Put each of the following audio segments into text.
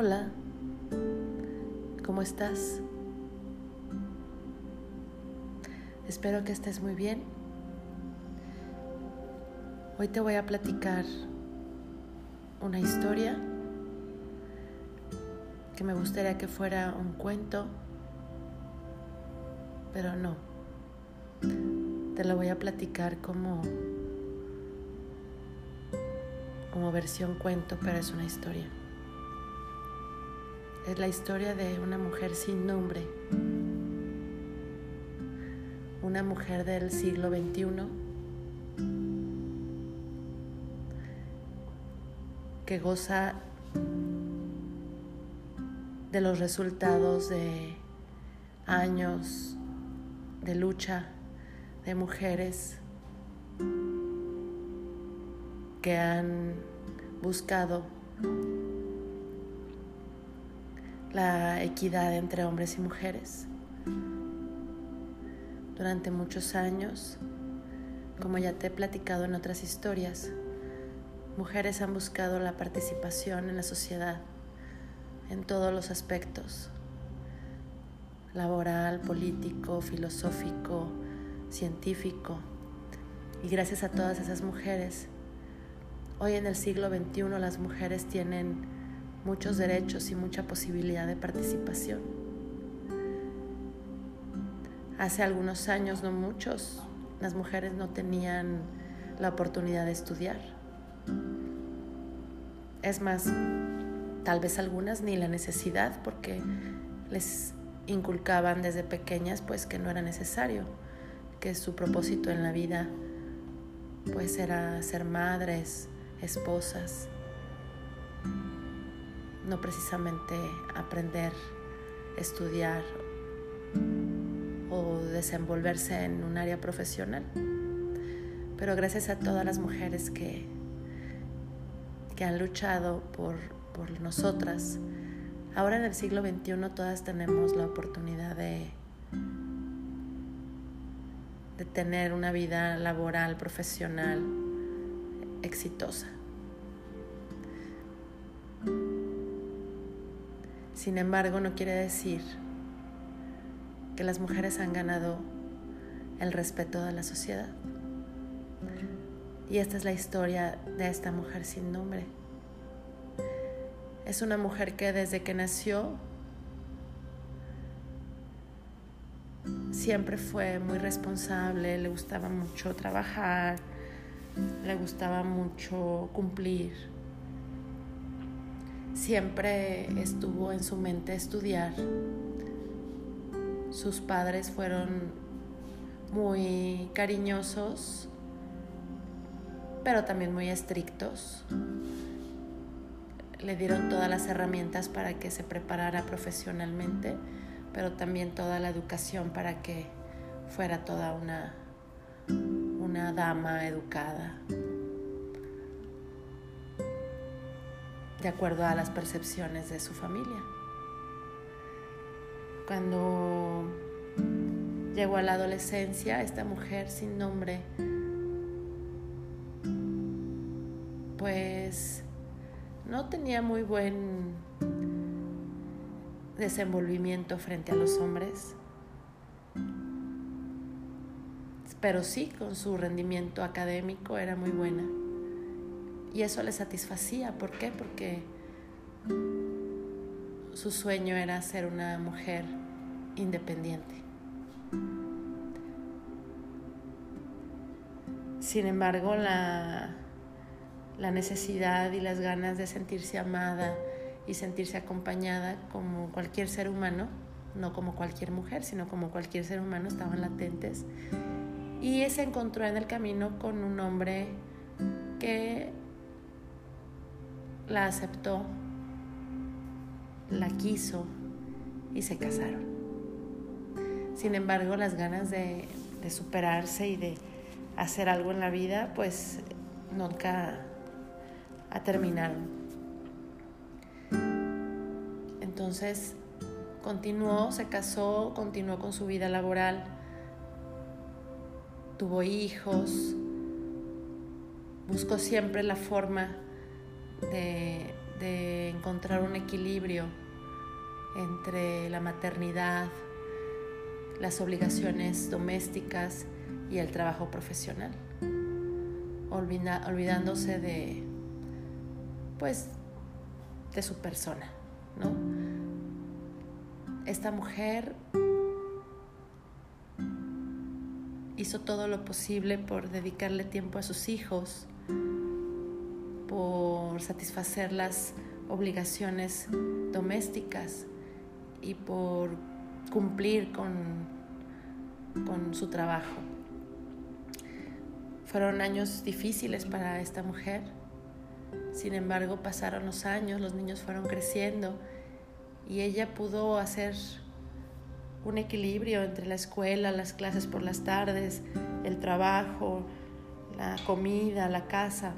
Hola, ¿cómo estás? Espero que estés muy bien. Hoy te voy a platicar una historia que me gustaría que fuera un cuento, pero no. Te lo voy a platicar como como versión cuento, pero es una historia. Es la historia de una mujer sin nombre, una mujer del siglo XXI que goza de los resultados de años de lucha de mujeres que han buscado la equidad entre hombres y mujeres. Durante muchos años, como ya te he platicado en otras historias, mujeres han buscado la participación en la sociedad en todos los aspectos, laboral, político, filosófico, científico. Y gracias a todas esas mujeres, hoy en el siglo XXI las mujeres tienen muchos derechos y mucha posibilidad de participación. Hace algunos años, no muchos, las mujeres no tenían la oportunidad de estudiar. Es más, tal vez algunas ni la necesidad porque les inculcaban desde pequeñas pues que no era necesario, que su propósito en la vida pues era ser madres, esposas, no precisamente aprender, estudiar o desenvolverse en un área profesional. Pero gracias a todas las mujeres que, que han luchado por, por nosotras, ahora en el siglo XXI todas tenemos la oportunidad de, de tener una vida laboral, profesional, exitosa. Sin embargo, no quiere decir que las mujeres han ganado el respeto de la sociedad. Y esta es la historia de esta mujer sin nombre. Es una mujer que desde que nació siempre fue muy responsable, le gustaba mucho trabajar, le gustaba mucho cumplir siempre estuvo en su mente estudiar. Sus padres fueron muy cariñosos, pero también muy estrictos. Le dieron todas las herramientas para que se preparara profesionalmente, pero también toda la educación para que fuera toda una, una dama educada. De acuerdo a las percepciones de su familia. Cuando llegó a la adolescencia, esta mujer sin nombre, pues no tenía muy buen desenvolvimiento frente a los hombres, pero sí con su rendimiento académico era muy buena. Y eso le satisfacía. ¿Por qué? Porque su sueño era ser una mujer independiente. Sin embargo, la, la, necesidad y las ganas de sentirse amada y sentirse acompañada como cualquier ser humano, no como cualquier mujer, sino como cualquier ser humano, estaban latentes. Y se encontró en el camino con un hombre que la aceptó, la quiso y se casaron. Sin embargo, las ganas de, superarse y de hacer algo en la vida, pues nunca terminaron. Entonces, continuó, se casó, continuó con su vida laboral, tuvo hijos, buscó siempre la forma de, de encontrar un equilibrio entre la maternidad, las obligaciones domésticas y el trabajo profesional, olvidándose de, pues, de su persona, ¿no? Esta mujer hizo todo lo posible por dedicarle tiempo a sus hijos, por satisfacer las obligaciones domésticas y por cumplir con, con su trabajo. Fueron años difíciles para esta mujer, sin embargo pasaron los años, los niños fueron creciendo y ella pudo hacer un equilibrio entre la escuela, las clases por las tardes, el trabajo, la comida, la casa.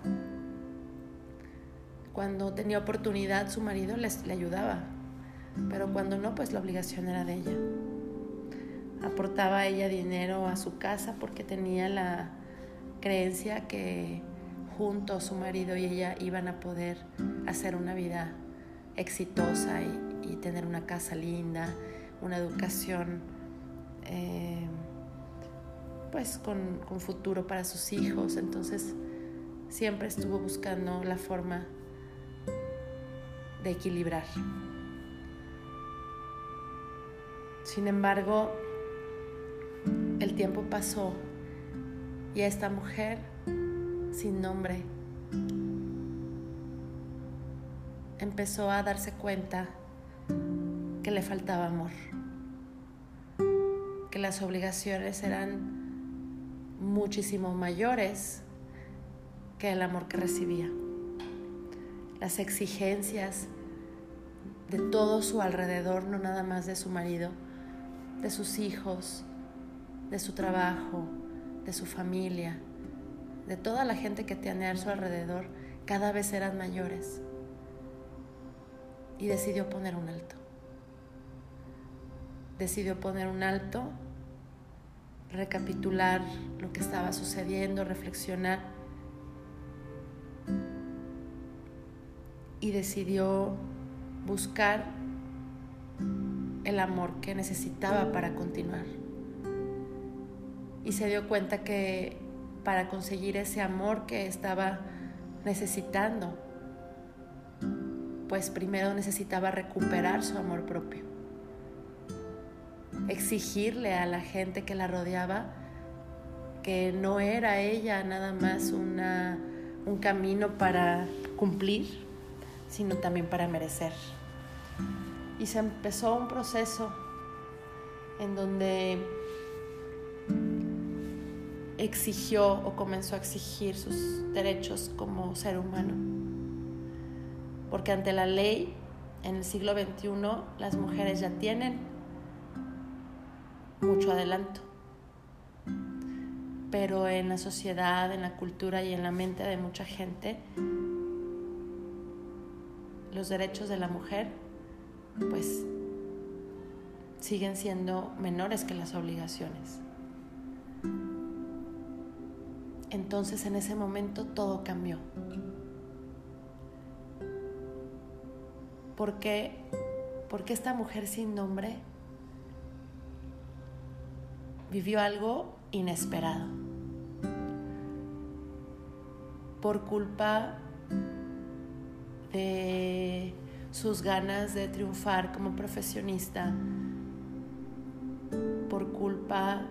Cuando tenía oportunidad su marido les, le ayudaba, pero cuando no, pues la obligación era de ella. Aportaba ella dinero a su casa porque tenía la creencia que juntos su marido y ella iban a poder hacer una vida exitosa y, tener una casa linda, una educación eh, pues con, con futuro para sus hijos. Entonces siempre estuvo buscando la forma de equilibrar. Sin embargo, el tiempo pasó y a esta mujer sin nombre empezó a darse cuenta que le faltaba amor, que las obligaciones eran muchísimo mayores que el amor que recibía. Las exigencias de todo su alrededor, no nada más de su marido, de sus hijos, de su trabajo, de su familia, de toda la gente que tiene a su alrededor, cada vez eran mayores. Y decidió poner un alto. Decidió poner un alto, recapitular lo que estaba sucediendo, reflexionar. Y decidió buscar el amor que necesitaba para continuar. Y se dio cuenta que para conseguir ese amor que estaba necesitando, pues primero necesitaba recuperar su amor propio, exigirle a la gente que la rodeaba que no era ella nada más una, un camino para cumplir, sino también para merecer y se empezó un proceso en donde exigió o comenzó a exigir sus derechos como ser humano. Porque ante la ley, en el siglo XXI, las mujeres ya tienen mucho adelanto. Pero en la sociedad, en la cultura y en la mente de mucha gente, los derechos de la mujer pues siguen siendo menores que las obligaciones. Entonces en ese momento todo cambió. ¿Por qué? Porque esta mujer sin nombre vivió algo inesperado. Por culpa de sus ganas de triunfar como profesionista por culpa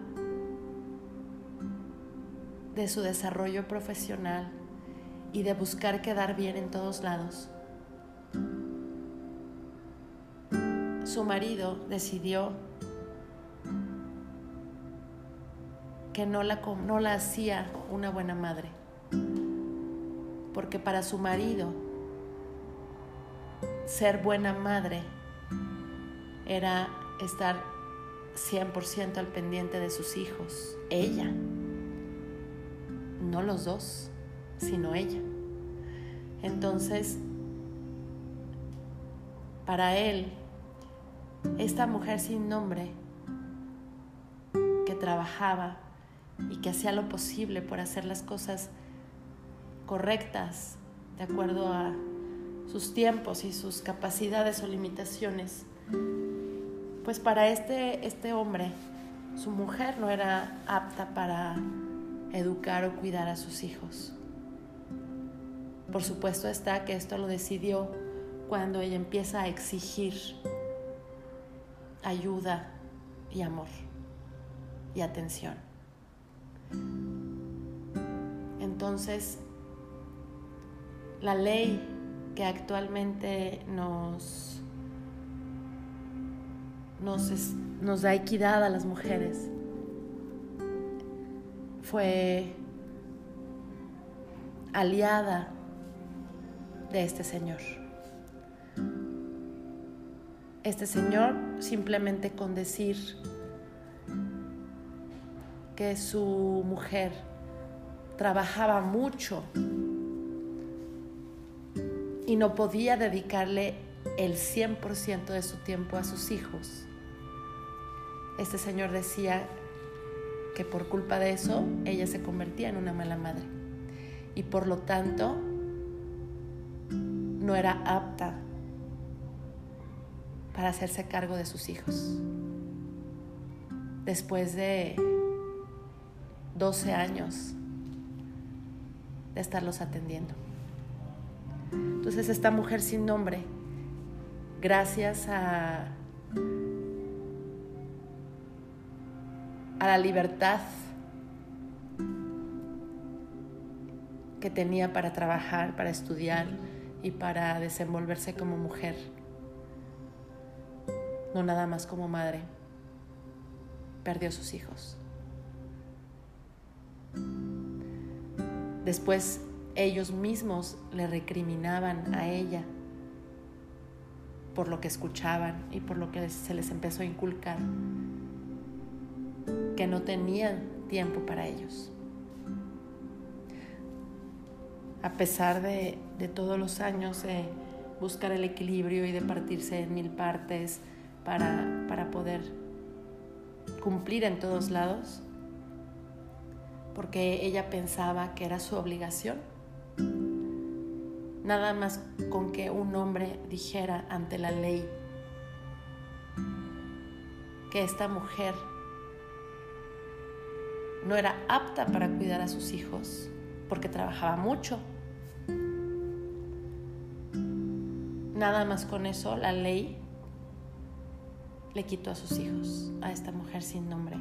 de su desarrollo profesional y de buscar quedar bien en todos lados. Su marido decidió que no la, no la hacía una buena madre, porque para su marido ser buena madre era estar 100% al pendiente de sus hijos, ella, no los dos, sino ella. Entonces, para él, esta mujer sin nombre que trabajaba y que hacía lo posible por hacer las cosas correctas de acuerdo a sus tiempos y sus capacidades o limitaciones, pues para este, este hombre, su mujer no era apta para educar o cuidar a sus hijos. Por supuesto está que esto lo decidió cuando ella empieza a exigir ayuda y amor y atención. Entonces, la ley que actualmente nos, nos, nos da equidad a las mujeres fue aliada de este señor. Este señor simplemente con decir que su mujer trabajaba mucho y no podía dedicarle el 100% de su tiempo a sus hijos. Este señor decía que por culpa de eso ella se convertía en una mala madre y por lo tanto no era apta para hacerse cargo de sus hijos. Después de 12 años de estarlos atendiendo. Entonces esta mujer sin nombre, gracias a, a la libertad que tenía para trabajar, para estudiar, y para desenvolverse como mujer, no nada más como madre. Perdió sus hijos. Después ellos mismos le recriminaban a ella por lo que escuchaban y por lo que se les empezó a inculcar, que no tenían tiempo para ellos a pesar de, todos los años de buscar el equilibrio y de partirse en mil partes para, para poder cumplir en todos lados, porque ella pensaba que era su obligación. Nada más con que un hombre dijera ante la ley que esta mujer no era apta para cuidar a sus hijos, porque trabajaba mucho. Nada más con eso la ley le quitó a sus hijos, a esta mujer sin nombre.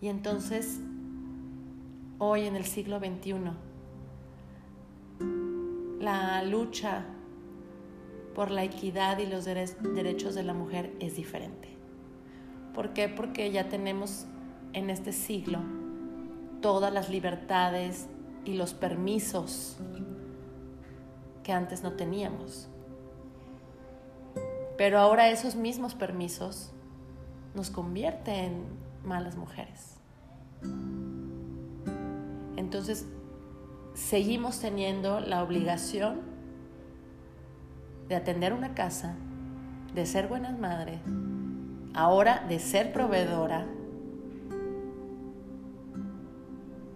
Y entonces, hoy en el siglo XXI, la lucha por la equidad y los derechos de la mujer es diferente. ¿Por qué? Porque ya tenemos en este siglo todas las libertades y los permisos que antes no teníamos. Pero ahora esos mismos permisos nos convierten en malas mujeres. Entonces, seguimos teniendo la obligación de atender una casa, de ser buenas madres, ahora de ser proveedora,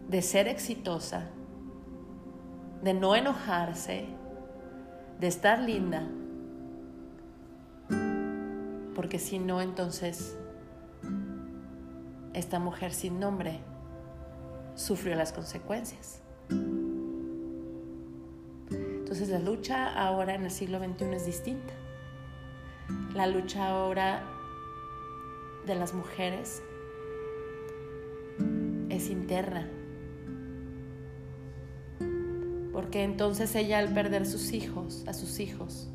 de ser exitosa, de no enojarse, de estar linda. Porque si no, entonces esta mujer sin nombre sufrió las consecuencias. Entonces la lucha ahora en el siglo XXI es distinta. La lucha ahora de las mujeres es interna porque entonces ella al perder sus hijos, a sus hijos,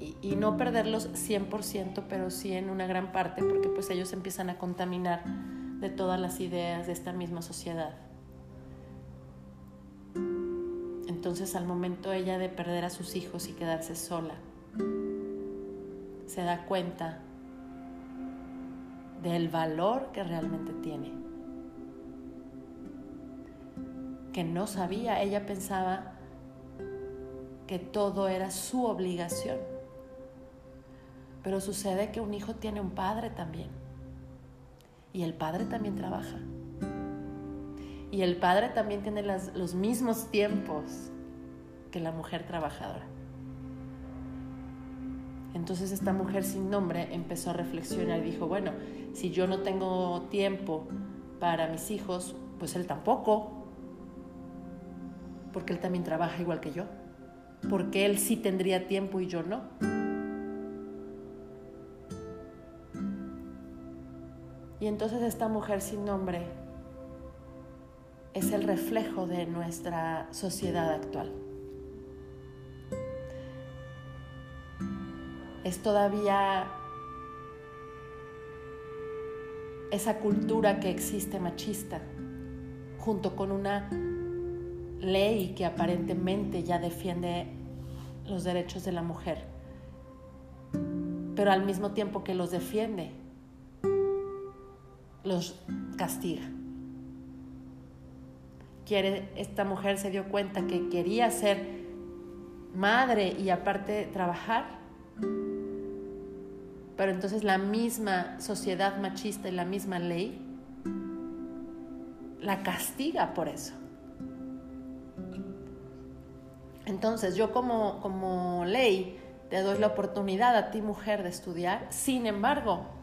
y, no perderlos 100%, pero sí en una gran parte, porque pues ellos empiezan a contaminar de todas las ideas de esta misma sociedad. Entonces al momento ella de perder a sus hijos y quedarse sola, se da cuenta del valor que realmente tiene. que no sabía. Ella pensaba que todo era su obligación. Pero sucede que un hijo tiene un padre también. Y el padre también trabaja. Y el padre también tiene los mismos tiempos que la mujer trabajadora. Entonces esta mujer sin nombre empezó a reflexionar y dijo, bueno, si yo no tengo tiempo para mis hijos, pues él tampoco, porque él también trabaja igual que yo, porque él sí tendría tiempo y yo no. Y entonces esta mujer sin nombre es el reflejo de nuestra sociedad actual. Es todavía esa cultura que existe machista, junto con una ley que aparentemente ya defiende los derechos de la mujer, pero al mismo tiempo que los defiende, los castiga. Quiere, esta mujer se dio cuenta que quería ser madre y aparte trabajar, pero entonces la misma sociedad machista y la misma ley la castiga por eso. Entonces yo como, como ley te doy la oportunidad a ti mujer de estudiar, sin embargo,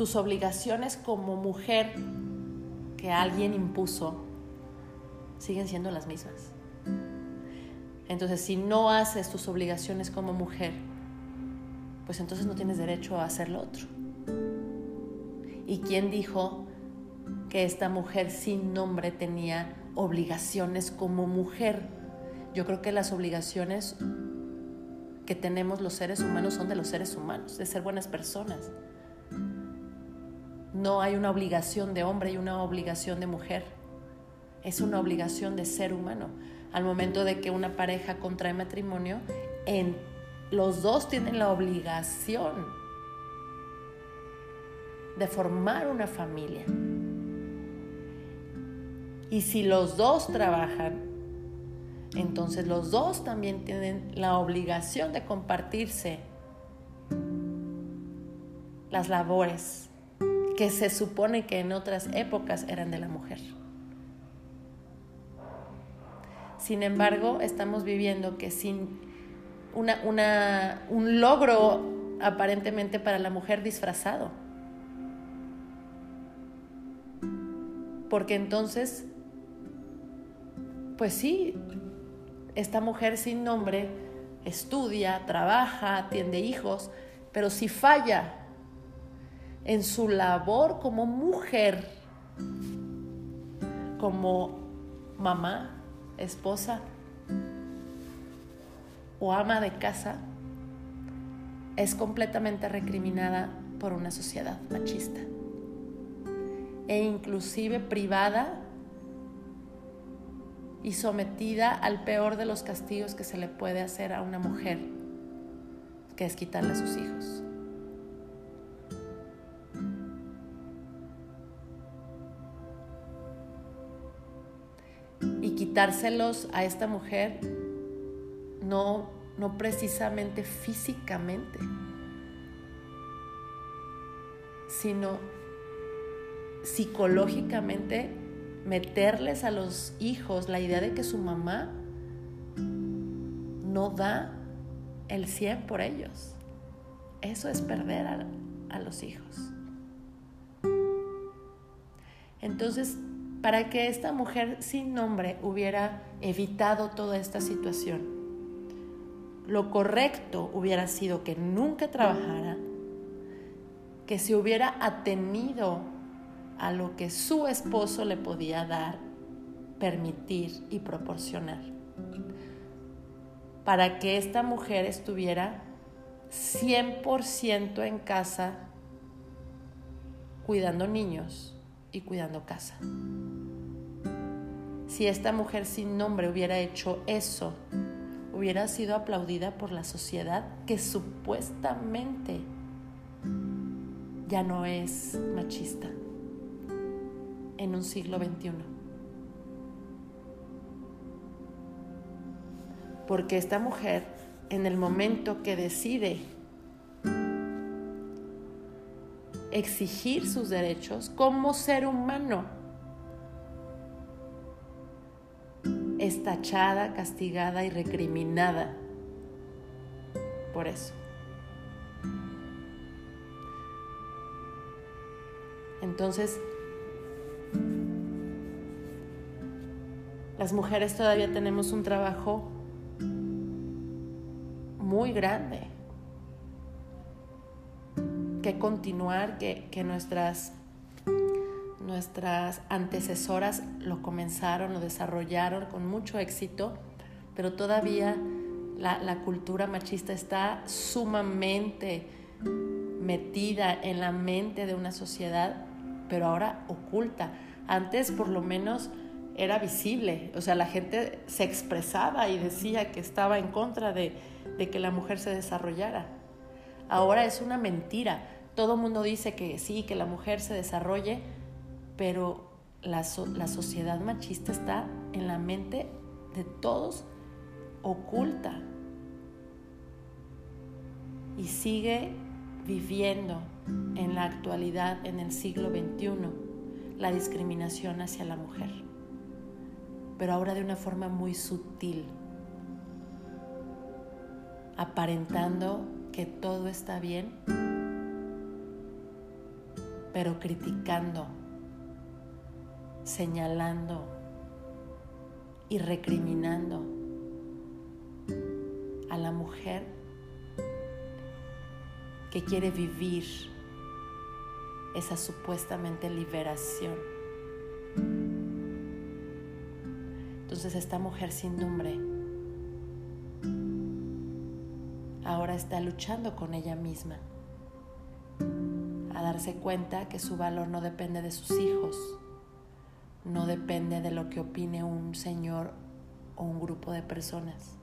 tus obligaciones como mujer que alguien impuso siguen siendo las mismas. Entonces, si no haces tus obligaciones como mujer, pues entonces no tienes derecho a hacer lo otro. ¿Y quién dijo que esta mujer sin nombre tenía obligaciones como mujer? Yo creo que las obligaciones que tenemos los seres humanos son de los seres humanos, de ser buenas personas, no hay una obligación de hombre y una obligación de mujer. Es una obligación de ser humano. Al momento de que una pareja contrae matrimonio, los dos tienen la obligación de formar una familia. Y si los dos trabajan, entonces los dos también tienen la obligación de compartirse las labores que se supone que en otras épocas eran de la mujer. Sin embargo, estamos viviendo que sin una, un logro aparentemente para la mujer disfrazado. Porque entonces, pues sí, esta mujer sin nombre estudia, trabaja, atiende hijos, pero si falla en su labor como mujer, como mamá, esposa o ama de casa, es completamente recriminada por una sociedad machista e inclusive privada y sometida al peor de los castigos que se le puede hacer a una mujer, que es quitarle a sus hijos. Quitárselos a esta mujer no, no precisamente físicamente, sino psicológicamente meterles a los hijos la idea de que su mamá no da el 100 por ellos. Eso es perder a, a los hijos. Entonces, para que esta mujer sin nombre hubiera evitado toda esta situación. Lo correcto hubiera sido que nunca trabajara, que se hubiera atenido a lo que su esposo le podía dar, permitir y proporcionar. Para que esta mujer estuviera 100% en casa cuidando niños y cuidando casa. Si esta mujer sin nombre hubiera hecho eso, hubiera sido aplaudida por la sociedad que supuestamente ya no es machista en un siglo XXI. Porque esta mujer, en el momento que decide exigir sus derechos como ser humano, es tachada, castigada y recriminada por eso. Entonces, las mujeres todavía tenemos un trabajo muy grande que continuar, que, nuestras, nuestras antecesoras lo comenzaron, lo desarrollaron con mucho éxito, pero todavía la, la cultura machista está sumamente metida en la mente de una sociedad, pero ahora oculta. Antes por lo menos era visible, o sea, la gente se expresaba y decía que estaba en contra de, que la mujer se desarrollara. Ahora es una mentira. Todo el mundo dice que sí, que la mujer se desarrolle, pero la, la sociedad machista está en la mente de todos oculta. Y sigue viviendo en la actualidad, en el siglo XXI, la discriminación hacia la mujer. Pero ahora de una forma muy sutil, aparentando que todo está bien, pero criticando, señalando y recriminando a la mujer que quiere vivir esa supuestamente liberación. Entonces esta mujer sin nombre ahora está luchando con ella misma a darse cuenta que su valor no depende de sus hijos, no depende de lo que opine un señor o un grupo de personas.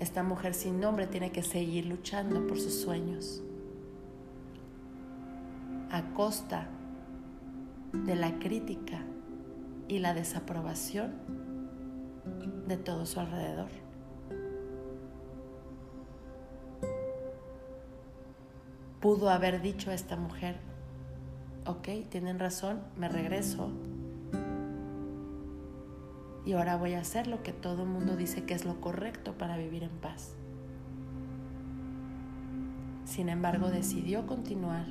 Esta mujer sin nombre tiene que seguir luchando por sus sueños a costa de la crítica y la desaprobación de todo su alrededor. Pudo haber dicho a esta mujer, ok, tienen razón, me regreso y ahora voy a hacer lo que todo el mundo dice que es lo correcto para vivir en paz. Sin embargo, decidió continuar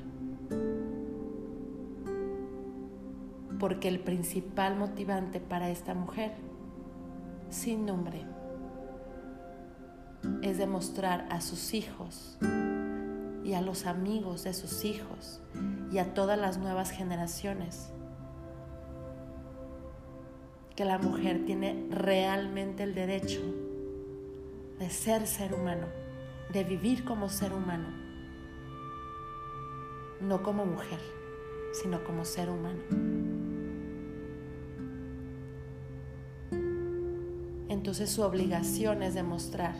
porque el principal motivante para esta mujer, sin nombre, es demostrar a sus hijos y a los amigos de sus hijos y a todas las nuevas generaciones que la mujer tiene realmente el derecho de ser ser humano, de vivir como ser humano, no como mujer, sino como ser humano. Entonces su obligación es demostrar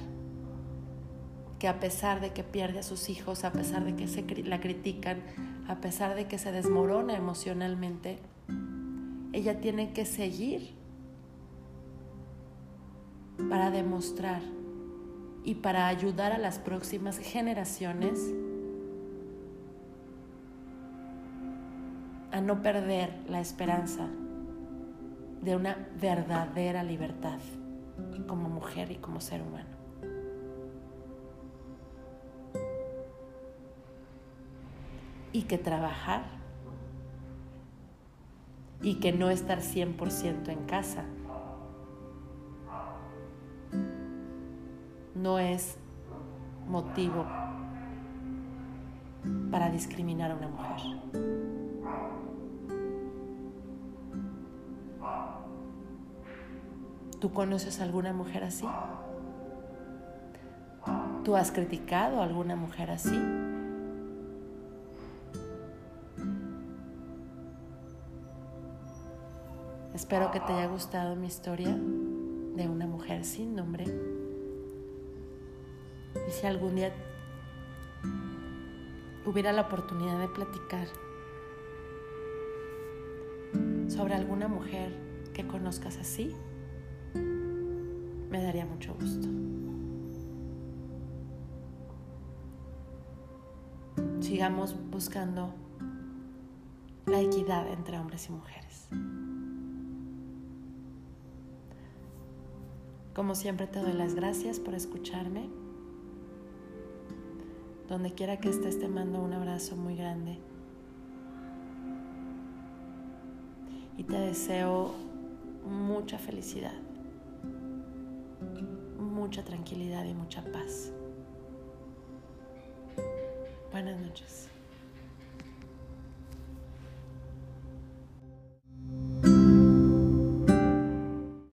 que a pesar de que pierde a sus hijos, a pesar de que se la critican, a pesar de que se desmorona emocionalmente, ella tiene que seguir para demostrar y para ayudar a las próximas generaciones a no perder la esperanza de una verdadera libertad como mujer y como ser humano. Y que trabajar y que no estar 100% en casa no es motivo para discriminar a una mujer. ¿Tú conoces a alguna mujer así? ¿Tú has criticado a alguna mujer así? Espero que te haya gustado mi historia de una mujer sin nombre. Y si algún día hubiera la oportunidad de platicar sobre alguna mujer que conozcas así, me daría mucho gusto. Sigamos buscando la equidad entre hombres y mujeres. Como siempre te doy las gracias por escucharme. Donde quiera que estés te mando un abrazo muy grande. Y te deseo mucha felicidad, mucha tranquilidad y mucha paz. Buenas noches.